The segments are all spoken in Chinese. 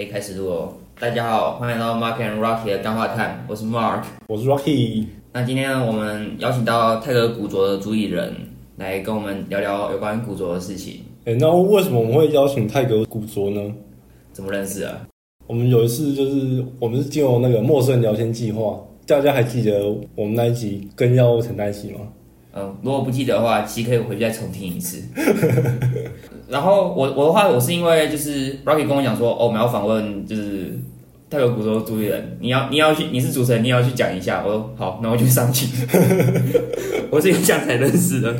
可以开始录哦。大家好，欢迎来到 Mark and Rocky 的干话探，我是 Mark。我是 Rocky，那今天，我们邀请到泰格古着的主理人来跟我们聊聊有关古着的事情。哎、那为什么我们会邀请泰格古着呢？怎么认识啊？我们有一次就是我们是进入那个陌生人聊天计划，大家还记得我们那一集跟药物陈那一集吗？嗯，如果不记得的话，其实可以回去再重听一次。然后我我的话，我是因为就是 Rocky 跟我讲说，哦，我们要访问就是泰格古着的主理人，你要你要去，你是主持人，你也要去讲一下。我说好，那我就上去。我是因为这样才认识的。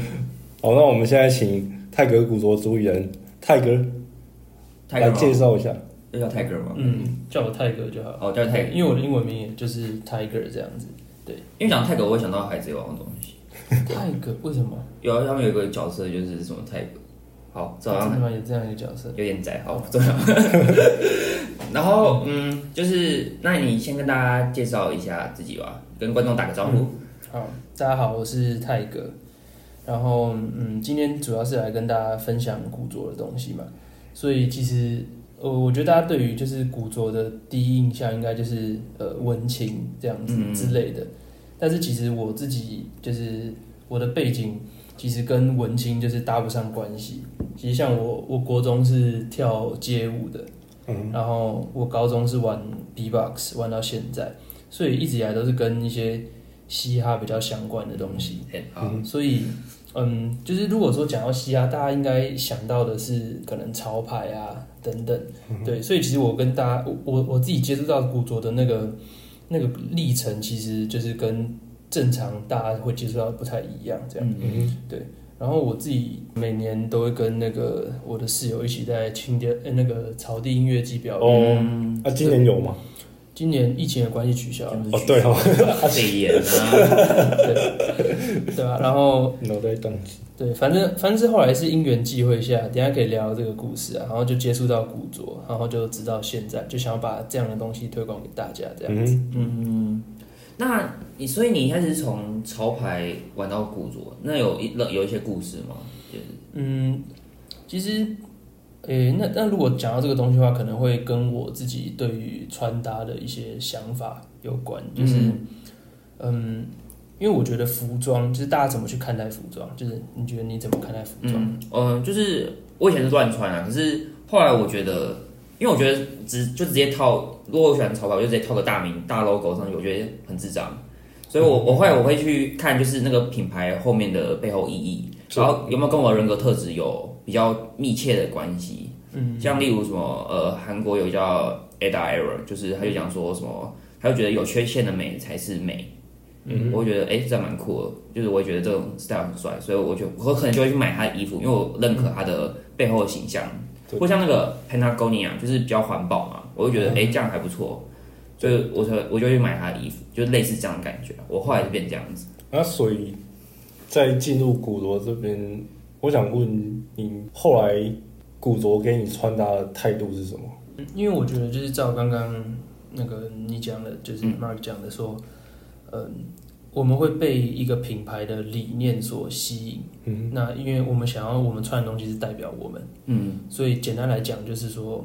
好，那我们现在请泰格古着主理人泰格来泰格吗？介绍一下。要叫泰格吗？嗯，叫我泰格就好。哦，叫泰格。因为我的英文名也就是 Tiger 这样子。对因为讲泰格，我会想到海贼王的东西。泰哥为什么？有啊他们有个角色就是什么泰格。好，这好像真的吗？有这样一个角色？有点窄，好不重要。然后，嗯，就是，那你先跟大家介绍一下自己吧，跟观众打个招呼。好，大家好，我是泰哥。然后，嗯，今天主要是来跟大家分享古着的东西嘛。所以其实，呃，我觉得大家对于就是古着的第一印象，应该就是呃文青这样子嗯之类的。但是其实我自己就是我的背景，其实跟文青就是搭不上关系。其实像我，我国中是跳街舞的，嗯，然后我高中是玩 B-box 玩到现在，所以一直以来都是跟一些嘻哈比较相关的东西。嗯，所以，嗯，就是如果说讲到嘻哈，大家应该想到的是可能潮牌啊等等，对。所以其实我跟大家，我我我自己接触到古着的那个那个历程，其实就是跟正常大家会接触到不太一样，这样。嗯然后我自己每年都会跟那个我的室友一起在清点呃那个草地音乐季表演。哦，嗯，啊，今年有吗？今年疫情的关系取消了，哦，对哦，肺炎啊，对。对吧、然后脑袋宕机。对，反正反正是后来是因缘际会下，等下可以聊这个故事啊，然后就接触到古着，然后就直到现在，就想要把这样的东西推广给大家，这样子。嗯，嗯，那你所以你一开始是从潮牌玩到古着，那有一有一些故事吗？就是。嗯，其实，诶、那那如果讲到这个东西的话，可能会跟我自己对于穿搭的一些想法有关，就是，嗯嗯因为我觉得服装就是大家怎么去看待服装，就是你觉得你怎么看待服装？嗯呃，就是我以前是乱穿啊，可是后来我觉得，因为我觉得直就直接套，如果我喜欢潮牌，我就直接套个大名大 logo 上去，我觉得很智障。所以我我后来我会去看，就是那个品牌后面的背后意义，然后有没有跟我的人格特质有比较密切的关系。嗯，像例如什么呃，韩国有叫 Ada Error，就是他就讲说什么，他就觉得有缺陷的美才是美。嗯我会觉得哎、诶这样蛮酷的，就是我会觉得这种 style 很帅，所以我就我可能就会去买他的衣服，因为我认可他的背后的形象。对或像那个 Patagonia，就是比较环保嘛，我会觉得哎、诶这样还不错，所以我才我就会去买他的衣服，就是类似这样的感觉。我后来就变这样子。那所以在进入古罗这边，我想问你，后来古着给你穿搭的态度是什么？因为我觉得就是照刚刚那个你讲的，就是嗯 Mark 讲的说，嗯，我们会被一个品牌的理念所吸引。嗯，那因为我们想要我们穿的东西是代表我们，嗯所以简单来讲就是说，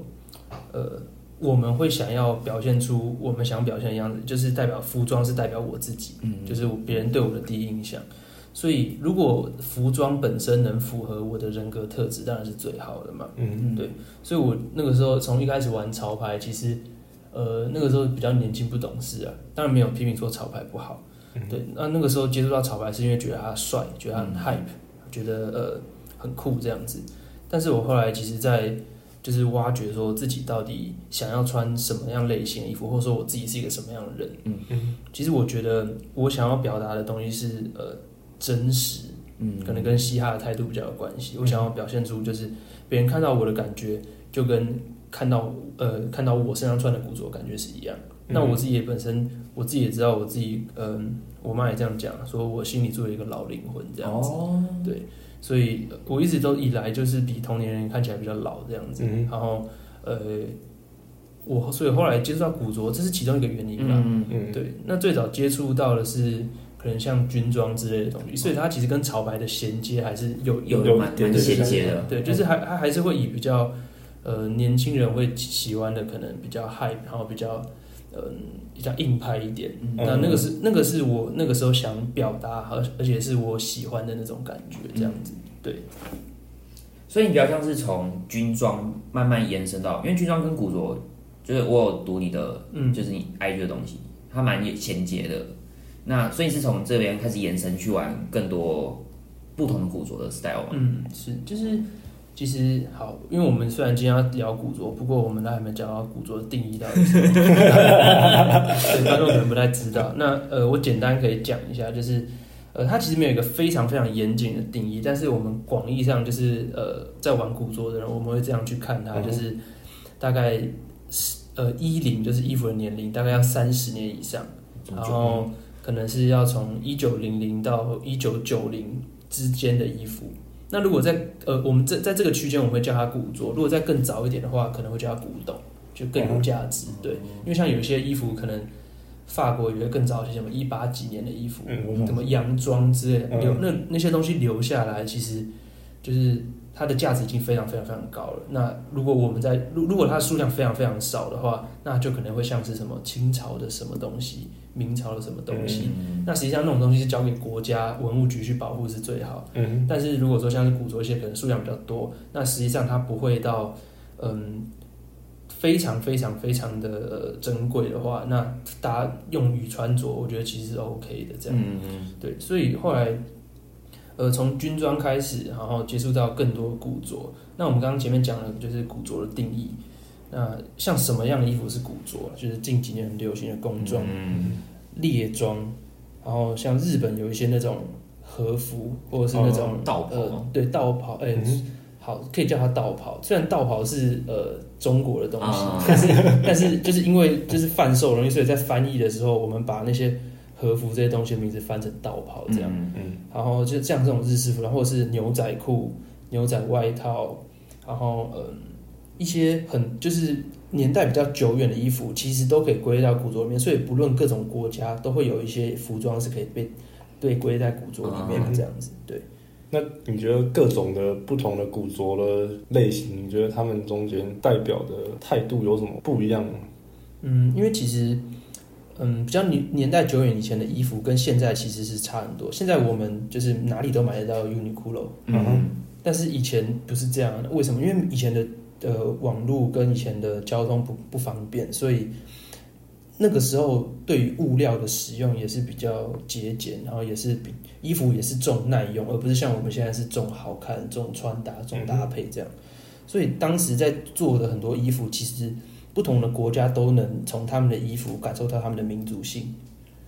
呃，我们会想要表现出我们想表现的样子，就是代表服装是代表我自己，嗯，就是我别人对我的第一印象。所以如果服装本身能符合我的人格特质，当然是最好的嘛。嗯对所以我那个时候从一开始玩潮牌，其实呃那个时候比较年轻不懂事啊，当然没有批评说潮牌不好，对，那那个时候接触到潮牌是因为觉得他帅，觉得它很 hype，觉得呃很酷这样子。但是我后来其实，在就是挖掘说自己到底想要穿什么样类型的衣服，或者说我自己是一个什么样的人。嗯嗯其实我觉得我想要表达的东西是呃真实，嗯可能跟嘻哈的态度比较有关系。我想要表现出就是别人看到我的感觉，就跟看到呃看到我身上穿的古着感觉是一样。那我自己也本身我自己也知道我自己，嗯、我妈也这样讲，说我心里住了一个老灵魂这样子。哦，对，所以呃我一直都以来就是比同年人看起来比较老这样子。嗯然后呃，我所以后来接触到古着，这是其中一个原因啦。嗯嗯，对，那最早接触到的是可能像军装之类的东西，所以它其实跟潮牌的衔接还是有有有蛮蛮衔接的，对，就是还它还是会以比较呃年轻人会喜欢的可能比较 hype，然后比较嗯、比较硬派一点。嗯那那个是那个是我那个时候想表达，而而且是我喜欢的那种感觉，这样子。对，所以你比较像是从军装慢慢延伸到，因为军装跟古着，就是我有读你的，嗯就是你 IG 的东西，它蛮衔接的。那所以是从这边开始延伸去玩更多不同的古着的 style 嘛？嗯，是，就是其实好，因为我们虽然今天要聊古着，不过我们都还没讲到古着的定义到底是什么，对观众可能不太知道。那呃，我简单可以讲一下，就是呃，它其实没有一个非常非常严谨的定义，但是我们广义上就是呃，在玩古着的人，我们会这样去看它，嗯就是大概是呃衣领就是衣服的年龄大概要三十年以上，然后可能是要从一九零零到一九九零之间的衣服。那如果在呃，我们这在这个区间，我们会叫它古着；如果再更早一点的话，可能会叫它古董，就更有价值。对，因为像有些衣服，可能法国有些更早一些什么一八几年的衣服，嗯，什么洋装之类的，嗯留那那些东西留下来，其实就是它的价值已经非常非常非常高了。那如果我们在如如果它的数量非常非常少的话，那就可能会像是什么清朝的什么东西，明朝的什么东西。嗯那实际上那种东西是交给国家文物局去保护是最好。嗯但是如果说像是古着一些可能数量比较多，那实际上它不会到嗯非常非常非常的呃珍贵的话，那大家用于穿着，我觉得其实是 OK 的这样。嗯嗯对，所以后来呃从军装开始，然后接触到更多古着。那我们刚刚前面讲了就是古着的定义。那像什么样的衣服是古着？就是近几年很流行的工装、嗯猎装，然后像日本有一些那种和服，或者是那种、哦道袍呃，对道袍，哎、嗯好，可以叫它道袍。虽然道袍是呃中国的东西，啊 但是但是就是因为就是贩售容易，所以在翻译的时候，我们把那些和服这些东西的名字翻成道袍这样。嗯嗯然后就像这种日式服，然后或者是牛仔裤、牛仔外套，然后嗯一些很就是年代比较久远的衣服，其实都可以归类到古着里面。所以不论各种国家，都会有一些服装是可以被被归在古着里面这样子。对，那你觉得各种的不同的古着的类型，你觉得他们中间代表的态度有什么不一样吗？嗯，因为其实。嗯，比较年年代久远以前的衣服跟现在其实是差很多。现在我们就是哪里都买得到 Uniqlo，嗯但是以前不是这样，为什么？因为以前的呃网络跟以前的交通不不方便，所以那个时候对于物料的使用也是比较节俭，然后也是比衣服也是重耐用，而不是像我们现在是重好看、重穿搭、重搭配这样。所以当时在做的很多衣服，其实不同的国家都能从他们的衣服感受到他们的民族性。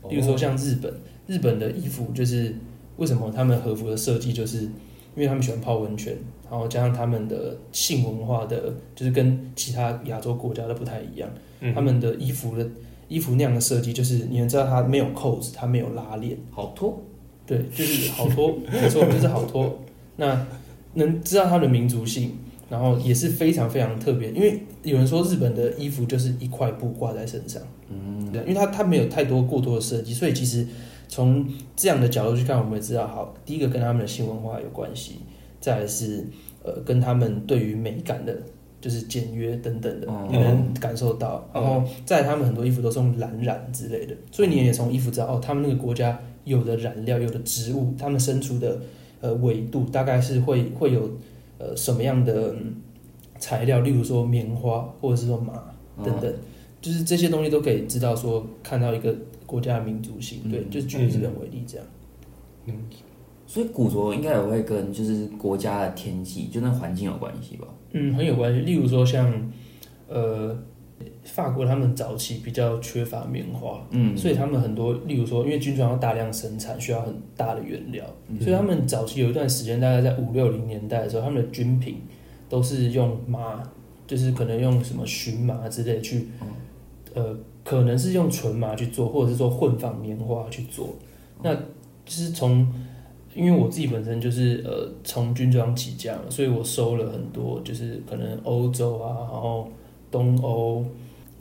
比如说像日本，日本的衣服就是为什么他们和服的设计，就是因为他们喜欢泡温泉，然后加上他们的性文化的，就是跟其他亚洲国家都不太一样。嗯他们的衣服的衣服那样的设计，就是你们知道它没有扣子，它没有拉链，好脱，对，就是好脱，没错，就是好脱。那能知道它的民族性，然后也是非常非常特别，因为有人说日本的衣服就是一块布挂在身上。嗯对，因为它它没有太多过多的设计，所以其实从这样的角度去看，我们也知道，好，第一个跟他们的新文化有关系，再来是呃跟他们对于美感的，就是简约等等的，嗯你能感受到。然后在他们很多衣服都是用蓝染之类的，所以你也从衣服知道，哦，他们那个国家有的染料、有的植物，他们生出的呃纬度大概是会会有呃什么样的嗯材料，例如说棉花或者是说麻等等。就是这些东西都可以知道说看到一个国家的民族性，对，嗯就是举日本为例这样。嗯所以古着应该也会跟就是国家的天气，就那环境有关系吧？嗯，很有关系。例如说像呃法国，他们早期比较缺乏棉花，嗯，所以他们很多，例如说因为军装要大量生产，需要很大的原料，嗯。所以他们早期有一段时间，大概在五六零年代的时候，他们的军品都是用麻，就是可能用什么荨麻之类去，呃，可能是用纯麻去做，或者是说混纺棉花去做。那就是从，因为我自己本身就是呃从军装起家嘛，所以我收了很多，就是可能欧洲啊，然后东欧、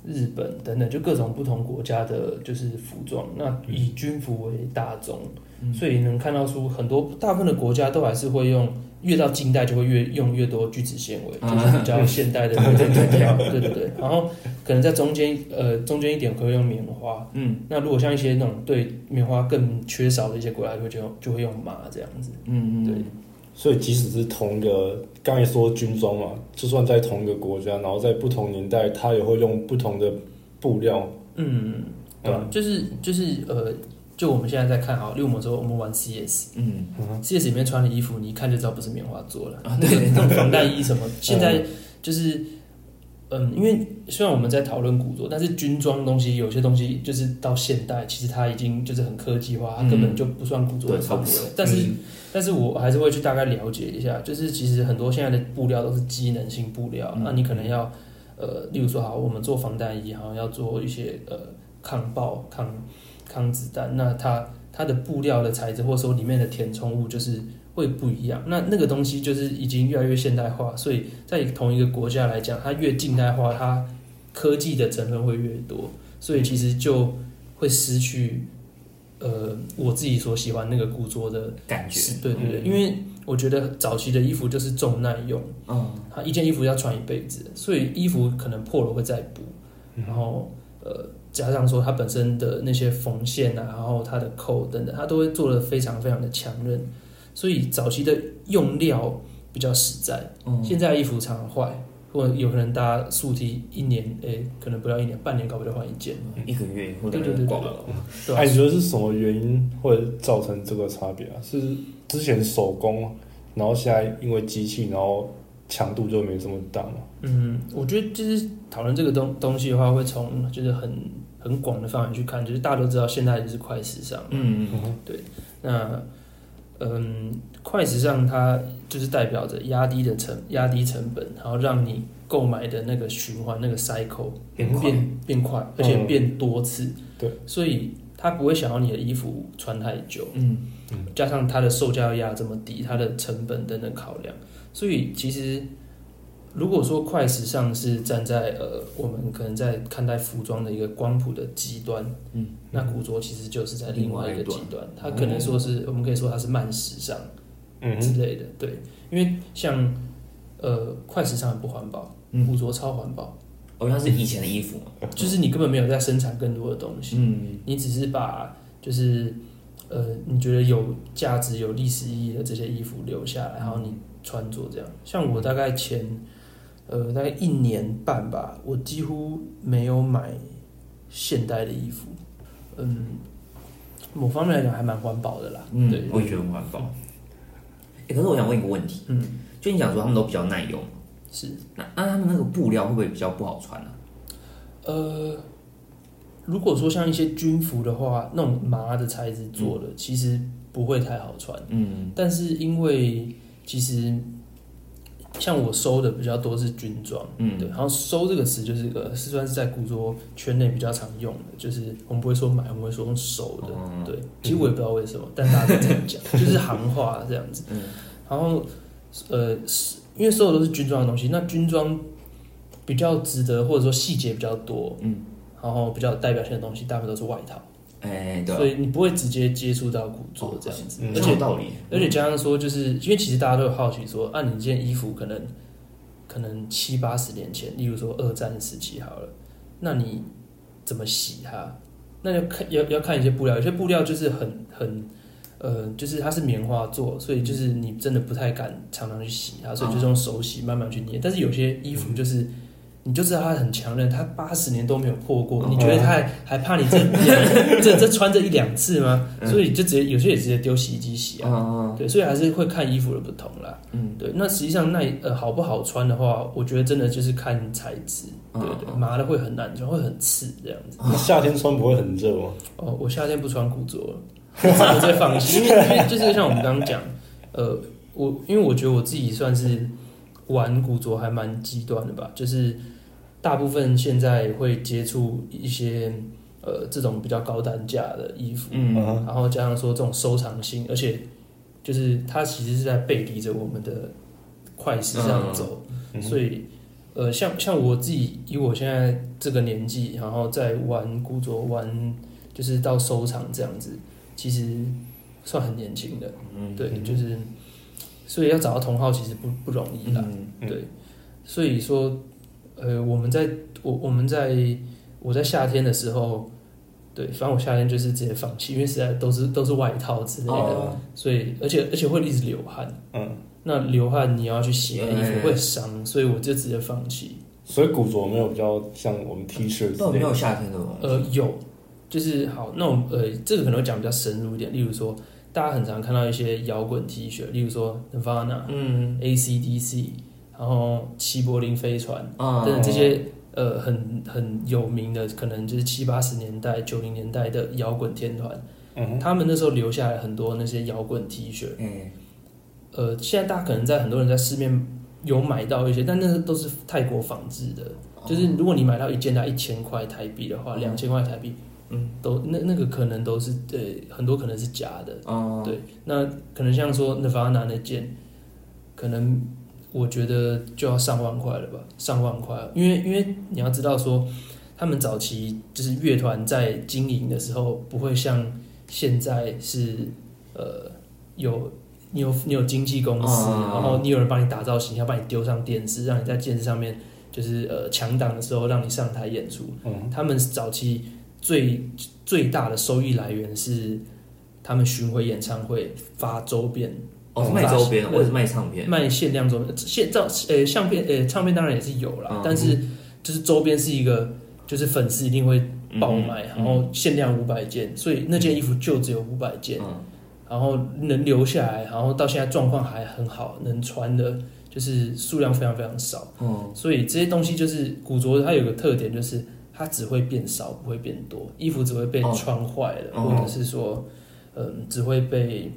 日本等等，就各种不同国家的就是服装。那以军服为大宗，嗯所以能看到出很多大部分的国家都还是会用，越到近代就会越用越多聚酯纤维，啊就是比较现代的面料，对对对。然后可能在中间呃中间一点可以用棉花，嗯那如果像一些那种对棉花更缺少的一些国家，就会就用就会用麻这样子。嗯嗯，对所以即使是同一个，刚才说军装嘛，就算在同一个国家，然后在不同年代，它也会用不同的布料。嗯，对吧、就是就是呃，就我们现在在看好，例如我们说我们玩 CS。嗯 CS 里面穿的衣服，你一看就知道不是棉花做的。啊那个那种防弹衣什么，现在就是，嗯，因为虽然我们在讨论古着，但是军装东西有些东西就是到现代，其实它已经就是很科技化，它根本就不算古着差不多范围。但是，嗯但是我还是会去大概了解一下，就是其实很多现在的布料都是机能性布料，嗯那你可能要，呃，例如说好，我们做防弹衣，好像要做一些呃抗爆、抗抗子弹，那它它的布料的材质或者说里面的填充物就是会不一样。那那个东西就是已经越来越现代化，所以在同一个国家来讲，它越近代化，它科技的成分会越多，所以其实就会失去。呃，我自己所喜欢那个古着的感觉，是，对对对，因为我觉得早期的衣服就是重耐用，嗯。它一件衣服要穿一辈子，所以衣服可能破了会再补，嗯。然后呃加上说它本身的那些缝线啊，然后它的扣等等，它都会做的非常非常的强韧，所以早期的用料比较实在，嗯，现在衣服常常坏。或者有可能大家速提一年，诶、可能不到一年，半年搞不就换一件，一个月或者对对对对挂了，哎，你觉得是什么原因会造成这个差别啊？是之前手工，然后现在因为机器，然后强度就没这么大嘛？嗯，我觉得就是讨论这个东东西的话，会从就是很很广的范围去看，就是大家都知道现在就是快时尚，嗯嗯。对。那嗯，快时尚它就是代表着压低的成压低成本，然后让你购买的那个循环那个 cycle 变快。变变快，而且变多次，对，所以他不会想要你的衣服穿太久，嗯。嗯。加上它的售价要压这么低，它的成本等等考量，所以其实如果说快时尚是站在呃我们可能在看待服装的一个光谱的极端，嗯，那古着其实就是在另外一个极端，哦它可能说是我们可以说它是慢时尚。嗯之类的，对，因为像呃快时尚很不环保，嗯古着超环保，好像是以前的衣服嘛，就是你根本没有在生产更多的东西，嗯你只是把就是呃你觉得有价值、有历史意义的这些衣服留下来，然后你穿着这样。像我大概前呃大概一年半吧，我几乎没有买现代的衣服。嗯，某方面来讲还蛮环保的啦。嗯，对，我也觉得很环保。欸可是我想问一个问题，嗯，就你讲说他们都比较耐用，是那那他们那个布料会不会比较不好穿呢、呃。如果说像一些军服的话，那种麻的材质做的，其实不会太好穿。嗯但是因为其实像我收的比较多是军装，嗯，对，然后收这个词就是一个是算是在古着圈内比较常用的，就是我们不会说买，我们会说用收的，嗯对，其实我也不知道为什么，但大家都这样讲，就是行话这样子。嗯。然后呃，是因为收的都是军装的东西，那军装比较值得或者说细节比较多，嗯，然后比较有代表性的东西，大部分都是外套，哎、对、啊，所以你不会直接接触到古着这样子，嗯而且有道理，而且加上说，就是因为其实大家都有好奇说，啊，你这件衣服可能可能七八十年前，例如说二战时期好了，那你怎么洗它？那要看要要看一些布料，有些布料就是很很呃，就是它是棉花做，所以就是你真的不太敢常常去洗它，所以就是用手洗慢慢去捏。但是有些衣服就是。你就知道它很强韧，它八十年都没有破过。你觉得它还还怕你这两这 这穿这一两次吗？所以就直接有些也直接丢洗衣机洗啊。嗯对，所以还是会看衣服的不同啦。嗯，对，那实际上那呃好不好穿的话，我觉得真的就是看材质。对对，嗯麻的会很难穿，会很刺这样子。那夏天穿不会很热吗？哦，我夏天不穿古着了，我直接放弃，因为因为就是像我们刚刚讲，呃，我因为我觉得我自己算是玩古着还蛮极端的吧，就是大部分现在会接触一些呃这种比较高单价的衣服，嗯。然后加上说这种收藏性，而且就是它其实是在背离着我们的快时尚走，嗯。所以呃，像像我自己以我现在这个年纪，然后在玩古着玩，就是到收藏这样子，其实算很年轻的，嗯，对，就是所以要找到同号其实不不容易啦，嗯。嗯。对，所以说呃我们在我我们在我在夏天的时候。对，反正我夏天就是直接放弃，因为实在都是都是外套之类的，哦所以而且而且会一直流汗。嗯，那流汗你要去洗衣服会伤，所以我就直接放弃。所以古着没有比较像我们 T 恤之那没有。夏天的东西。呃，有，就是好，那我呃，这个可能会讲比较深入一点。例如说，大家很常看到一些摇滚 T 恤，例如说 Nirvana、嗯 AC/DC，然后齐柏林飞船啊等等这些呃很很有名的，可能就是七八十年代、九零年代的摇滚天团，嗯，他们那时候留下来很多那些摇滚 T 恤。嗯呃，现在大家可能在很多人在市面有买到一些，但那个都是泰国仿制的。就是如果你买到一件它一千块台币的话，嗯两千块台币，嗯，都那那个可能都是呃很多可能是假的。哦，对，那可能像说 Nirvana 那件，可能我觉得就要上万块了吧，上万块，因为因为你要知道说，他们早期就是乐团在经营的时候，不会像现在是呃有你有你有经纪公司，哦然后你有人帮你打造形象，帮你丢上电视，让你在电视上面就是呃强档的时候让你上台演出。嗯。他们早期最最大的收益来源是他们巡回演唱会发周边，哦，是卖周边，嗯或者是卖唱片。卖限量周边。现照呃相片呃唱片当然也是有啦，嗯但是就是周边是一个就是粉丝一定会爆买，嗯然后限量五百件，所以那件衣服就只有五百件，嗯然后能留下来，然后到现在状况还很好，能穿的就是数量非常非常少。嗯所以这些东西就是古着，它有个特点，就是它只会变少，不会变多。衣服只会被哦穿坏了，哦或者是说，嗯，只会被，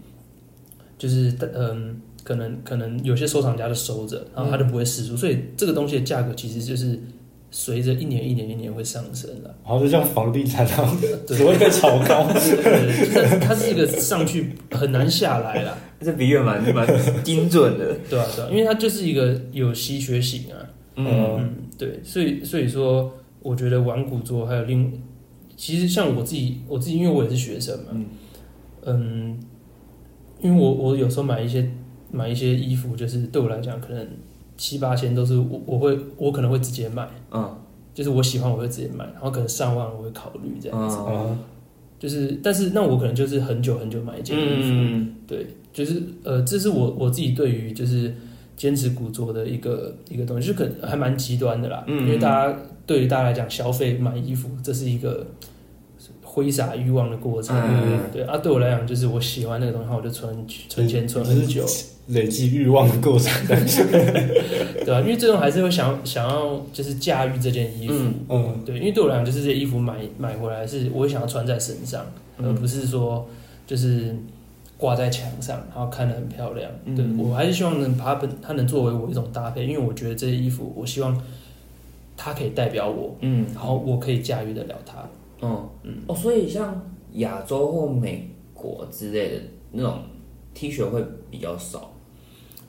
就是嗯，可能可能有些收藏家就收着，然后他就不会释出。所以这个东西的价格其实就是随着一年一年一年会上升的。然后就像房地产那样，对只会被炒高。对，就是它是一个上去很难下来啦，这比喻蛮蛮精准的。对啊对啊，因为它就是一个有稀缺性啊。嗯嗯，对，所以所以说，我觉得玩古着还有另，其实像我自己，我自己因为我也是学生嘛，嗯嗯因为我我有时候买一些买一些衣服，就是对我来讲，可能七八千都是我我会我可能会直接买，嗯。就是我喜欢我会直接买，然后可能上万我会考虑这样子，嗯。嗯，就是但是那我可能就是很久很久买一件衣服，嗯对，就是呃，这是我我自己对于就是坚持古着的一个一个东西，就可能还蛮极端的啦。嗯。因为大家对于大家来讲，消费买衣服这是一个挥洒欲望的过程。嗯对啊，对我来讲，就是我喜欢那个东西，然后我就存存钱存很久，累积欲望的过程。对吧、因为最终还是会想想要就是驾驭这件衣服。嗯嗯，对，因为对我来讲，就是这些衣服买买回来是我会想要穿在身上，嗯而不是说就是挂在墙上，然后看得很漂亮。嗯对我还是希望能把它本它能作为我一种搭配，因为我觉得这些衣服，我希望它可以代表我，嗯然后我可以驾驭得了它。嗯。哦，所以像亚洲或美国之类的那种 T 恤会比较少，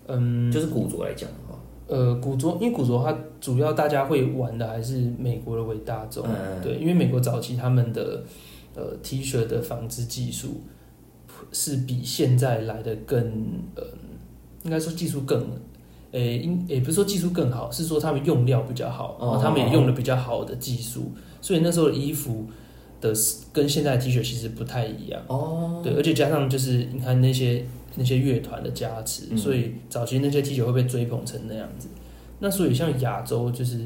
嗯，就是古着来讲的话，呃，古着，因为古着它主要大家会玩的还是美国的为大众，嗯对，因为美国早期他们的呃 T 恤的纺织技术是比现在来的更呃，应该说技术更，诶、应也不是说技术更好，是说他们用料比较好，然后他们也用了比较好的技术，所以那时候的衣服的跟现在的 T 恤其实不太一样。哦，对，而且加上就是你看那些那些乐团的加持，嗯所以早期那些 T 恤会被追捧成那样子。那所以像亚洲就是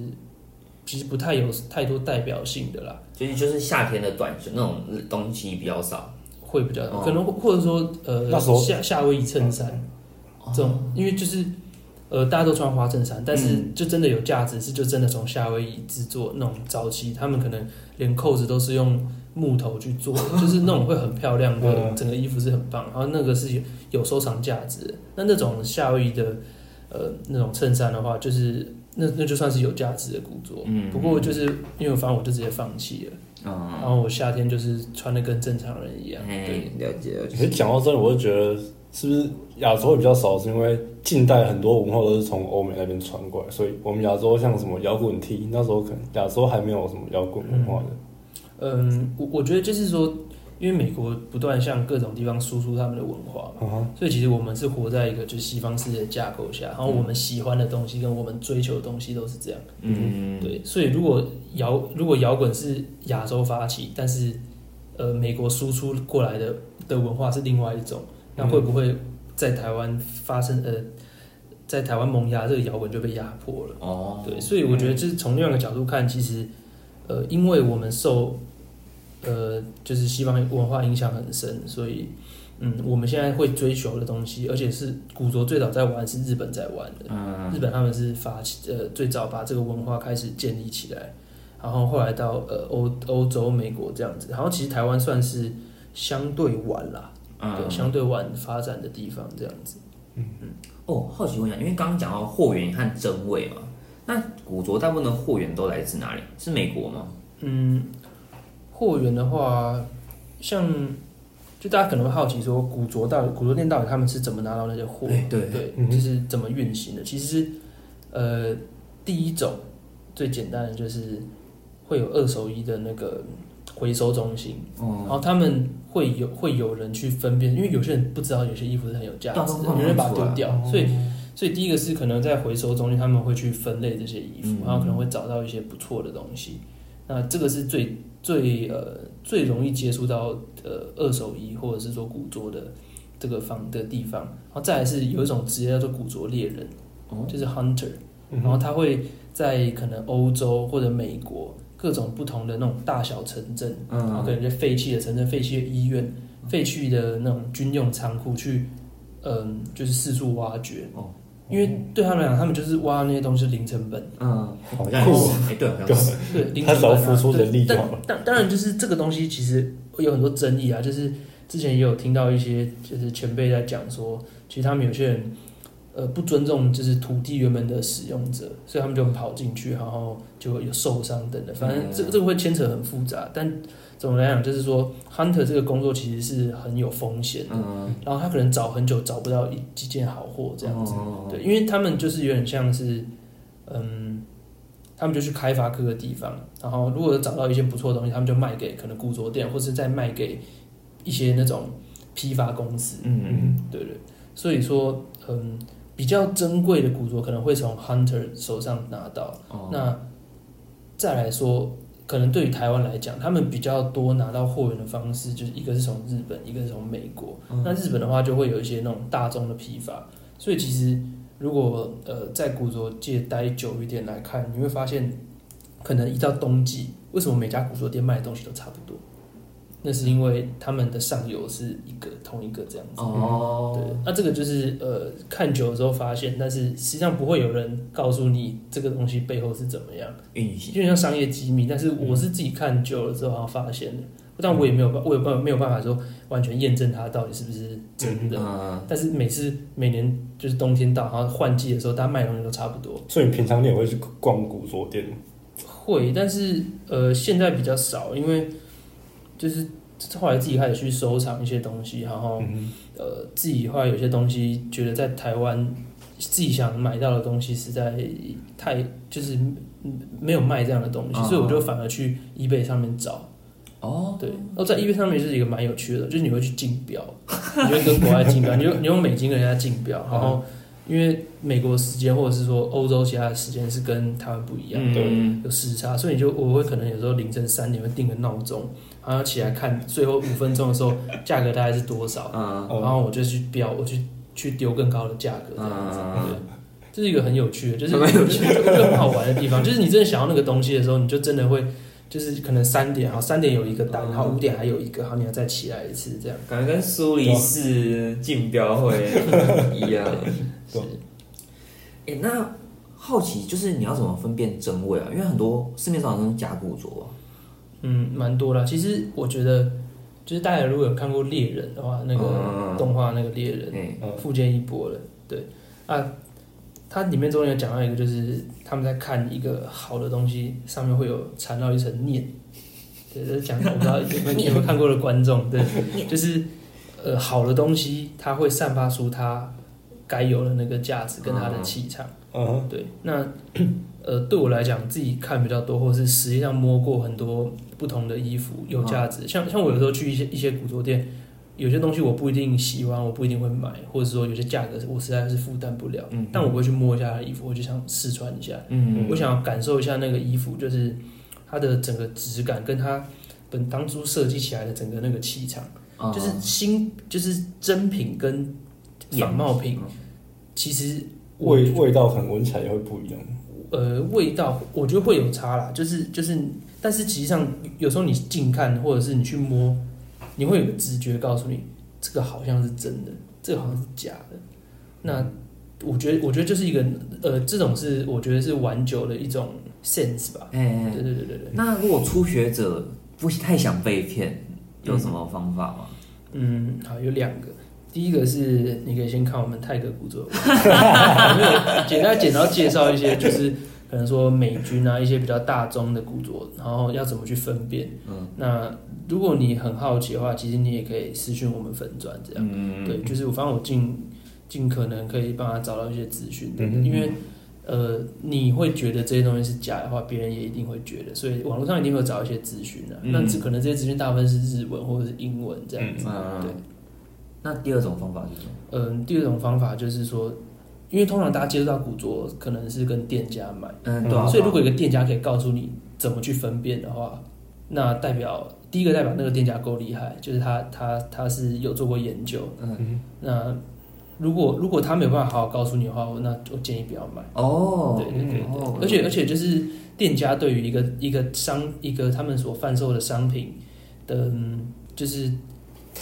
其实不太有太多代表性的啦，就是就是夏天的短袖那种东西比较少，会比较、哦可能或者说呃夏夏威夷衬衫这种，因为就是。呃，大家都穿花衬衫，但是就真的有价值，是就真的从夏威夷制作那种早期，他们可能连扣子都是用木头去做的，就是那种会很漂亮的，嗯整个衣服是很棒，然后那个是有有收藏价值的。那那种夏威夷的呃那种衬衫的话，就是那那就算是有价值的古着。嗯不过就是因为我反正我就直接放弃了，然嗯，后我夏天就是穿的跟正常人一样。哎对，，了解了可解，是讲到这里，我就觉得是不是亚洲会比较少，是因为近代很多文化都是从欧美那边传过来，所以我们亚洲像什么摇滚 T，那时候可能亚洲还没有什么摇滚文化的。嗯，我我觉得就是说，因为美国不断向各种地方输出他们的文化所以其实我们是活在一个就是西方世界的架构下，然后我们喜欢的东西跟我们追求的东西都是这样。嗯，对，所以如果摇如果摇滚是亚洲发起，但是呃美国输出过来的的文化是另外一种，那会不会在台湾发生呃在台湾萌芽这个摇滚就被压迫了？哦，对，所以我觉得就是从另外一个角度看，其实呃因为我们受呃就是西方文化影响很深，所以。嗯，我们现在会追求的东西，而且是古着最早在玩是日本在玩的，嗯日本他们是发起呃最早把这个文化开始建立起来，然后后来到呃欧欧洲、美国这样子，然后其实台湾算是相对晚啦，相对晚发展的地方这样子。嗯哦，好奇问一下，因为刚刚讲到货源和真伪嘛，那古着大部分的货源都来自哪里？是美国吗？嗯，货源的话，像就大家可能会好奇说，古着到底古着店到底他们是怎么拿到那些货？哎对对嗯，就是怎么运行的。其实呃，第一种最简单的就是会有二手衣的那个回收中心，然哦，后他们会有会有人去分辨，因为有些人不知道有些衣服是很有价值有人把它丢掉，哦。所以所以第一个是可能在回收中心他们会去分类这些衣服，嗯。然后可能会找到一些不错的东西。那这个是最最呃最容易接触到呃二手衣或者是说古着的这个方的地方。然后再来是有一种职业叫做古着猎人，哦。就是 hunter，嗯然后他会在可能欧洲或者美国各种不同的那种大小城镇，然后可嗯，能就废弃的城镇、废弃的医院、废弃的那种军用仓库去，嗯，就是四处挖掘。哦。因为对他们来讲，他们就是挖那些东西零成本，嗯，好像也是，哎，对，好像是，对，零他成本、啊。只要付出人力就但好了。当当然就是这个东西其实有很多争议啊，就是之前也有听到一些就是前辈在讲说，其实他们有些人呃不尊重就是土地原本的使用者，所以他们就跑进去，然后就有受伤等等，反正这个这个会牵扯很复杂，但总的来讲就是说，hunter 这个工作其实是很有风险的，嗯，然后他可能找很久找不到一几件好货这样子。哦，对，因为他们就是有点像是，嗯，他们就去开发各个地方，然后如果找到一些不错的东西，他们就卖给可能古着店，或是再卖给一些那种批发公司，嗯嗯。对对。所以说，嗯，比较珍贵的古着可能会从 hunter 手上拿到。哦，那再来说，可能对于台湾来讲，他们比较多拿到货源的方式，就是一个是从日本，一个是从美国。嗯那日本的话，就会有一些那种大众的批发，所以其实如果呃在古着界待久一点来看，你会发现，可能一到冬季，为什么每家古着店卖的东西都差不多？那是因为他们的上游是一个同一个这样子。哦对哦，，那这个就是呃看久了之后发现，但是实际上不会有人告诉你这个东西背后是怎么样。运行，就像商业机密，但是我是自己看久了之后然后发现的，但我也没有办，我有办没有办法说完全验证它到底是不是真的。嗯，但是每次每年就是冬天到，然后换季的时候，大家卖东西都差不多。所以你平常你也会去逛古着店，会，但是呃现在比较少，因为就是后来自己开始去收藏一些东西，然后嗯呃自己后来有些东西觉得在台湾自己想买到的东西实在太就是嗯没有卖这样的东西，哦所以我就反而去 eBay 上面找。哦，对，然后在 eBay 上面就是一个蛮有趣的，就是你会去竞标，你会跟国外竞标，你用你用美金跟人家竞标，然后因为美国时间或者是说欧洲其他的时间是跟台湾不一样，嗯，有时差，所以你就我会可能有时候凌晨三点会定个闹钟，然后起来看最后五分钟的时候 价格大概是多少，嗯，嗯然后我就去标，我去去丢更高的价格这样子，嗯对。这是一个很有趣的，就是蛮有趣的，就很好玩的地方。就是你真的想要那个东西的时候，你就真的会，就是可能三点，好三点有一个单，嗯好五点还有一个，好你要再起来一次这样。感觉跟苏黎世竞标会一样。是哎、那好奇就是你要怎么分辨真伪啊？因为很多市面上有那种假古着啊。嗯，蛮多的。其实我觉得，就是大家如果有看过猎人的话，那个嗯。动画那个猎人，嗯、富坚一博的，对。啊，它里面中间有讲到一个，就是他们在看一个好的东西，上面会有缠绕一层念，对，就是讲我不知道有没有 有没有看过的观众，对，就是呃好的东西，它会散发出它该有的那个价值跟它的气场。嗯对，那呃，对我来讲，自己看比较多，或者是实际上摸过很多不同的衣服，有价值。像像我有时候去一些一些古着店，有些东西我不一定喜欢，我不一定会买，或者说有些价格我实在是负担不了，嗯但我会去摸一下衣服，我就想试穿一下，嗯我想要感受一下那个衣服，就是它的整个质感跟它本当初设计起来的整个那个气场。啊就是新就是真品跟仿冒品，其实味味道可能闻起来也会不一样。呃味道我觉得会有差啦，就是就是，但是实际上有时候你近看或者是你去摸，你会有个直觉告诉你这个好像是真的，这个好像是假的。那我觉得我觉得就是一个呃，这种是我觉得是玩久的一种 sense 吧。哎、对对对对对，那如果初学者不太想被骗，有什么方法吗？嗯，好，有两个。第一个是你可以先看我们泰格古着，我们有简单简单介绍一些，就是可能说美军啊一些比较大宗的古着，然后要怎么去分辨。嗯，那如果你很好奇的话，其实你也可以私讯我们粉钻这样。嗯对，就是我反正我尽尽可能可以帮他找到一些资讯的，嗯因为呃你会觉得这些东西是假的话，别人也一定会觉得，所以网络上一定会找一些资讯的。嗯那只可能这些资讯大部分是日文或者是英文这样子。嗯对，那第二种方法是什么？嗯，第二种方法就是说，因为通常大家接触到古着，可能是跟店家买，嗯，对啊。所以如果有个店家可以告诉你怎么去分辨的话，那代表第一个代表那个店家够厉害，就是他他他是有做过研究。嗯，那如果如果他没有办法好好告诉你的话，我那我建议不要买。哦，对对对对，哦而且而且就是店家对于一个一个商一个他们所贩售的商品的，嗯就是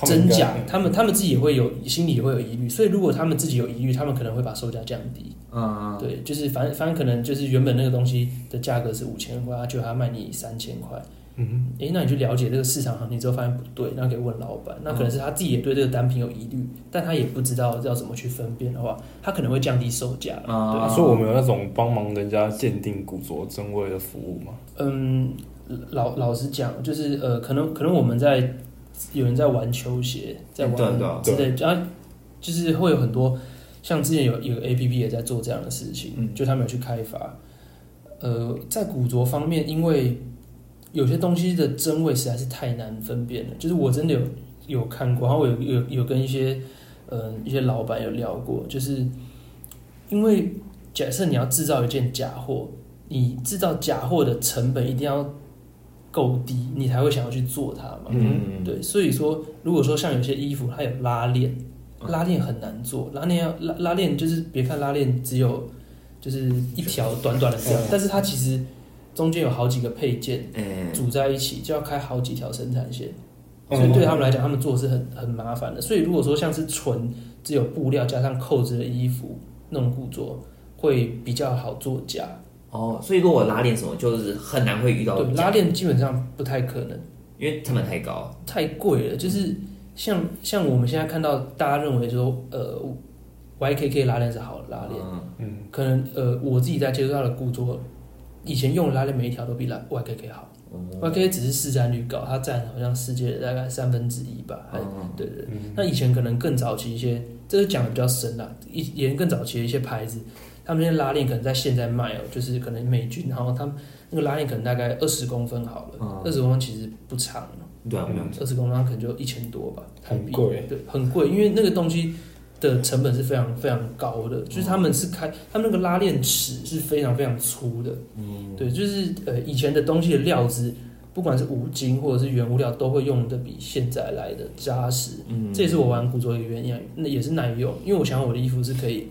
真假，他们他们自己也会有心里也会有疑虑，所以如果他们自己有疑虑，他们可能会把售价降低。嗯，对，就是反正反正可能就是原本那个东西的价格是五千块，他就他卖你三千块。嗯诶，那你去了解这个市场行情之后，发现不对，那可以问老板。那可能是他自己也对这个单品有疑虑，但他也不知道要怎么去分辨的话，他可能会降低售价了。啊哼，所以我们有那种帮忙人家鉴定古着真伪的服务吗。嗯，老老实讲，就是呃，可能可能我们在有人在玩球鞋，在玩之类，然后就是会有很多像之前有有个 A P P 也在做这样的事情，嗯就他们有去开发。呃，在古着方面，因为有些东西的真伪实在是太难分辨了，就是我真的有有看过，然后我有有有跟一些呃一些老板有聊过，就是因为假设你要制造一件假货，你制造假货的成本一定要够低，你才会想要去做它嘛。嗯，对，所以说，如果说像有些衣服它有拉链，嗯拉链很难做，拉链要拉拉链就是别看拉链只有就是一条短短的这样嗯，但是它其实中间有好几个配件哎，组在一起，就要开好几条生产线，嗯所以对他们来讲，他们做是很很麻烦的。所以如果说像是纯只有布料加上扣子的衣服那种古着，会比较好做假。哦，所以如果拉链什么，就是很难会遇到对，拉，链基本上不太可能。因为成本太高。太贵了，就是像像我们现在看到大家认为说，呃，YKK 拉链是好的拉链，嗯。嗯，可能呃我自己在接触到的故作，以前用的拉链每一条都比拉 YKK 好、y k k 只是市占率高，它占好像世界的大概三分之一吧，还嗯对对那以前可能更早期一些，这个讲的比较深啦，以以前更早期的一些牌子，他们那些拉链可能在现在卖哦，就是可能美军，然后他们那个拉链可能大概二十公分好了，嗯。二十、公分其实不长。对啊，二十公分可能就一千多吧，台币。很贵。对，很贵，因为那个东西的成本是非常非常高的，就是他们是开，他们那个拉链尺是非常非常粗的，嗯，对，就是呃以前的东西的料子，不管是五金或者是原物料，都会用的比现在来的扎实，嗯，这也是我玩古着的原因啊，那也是耐用，因为我想我的衣服是可以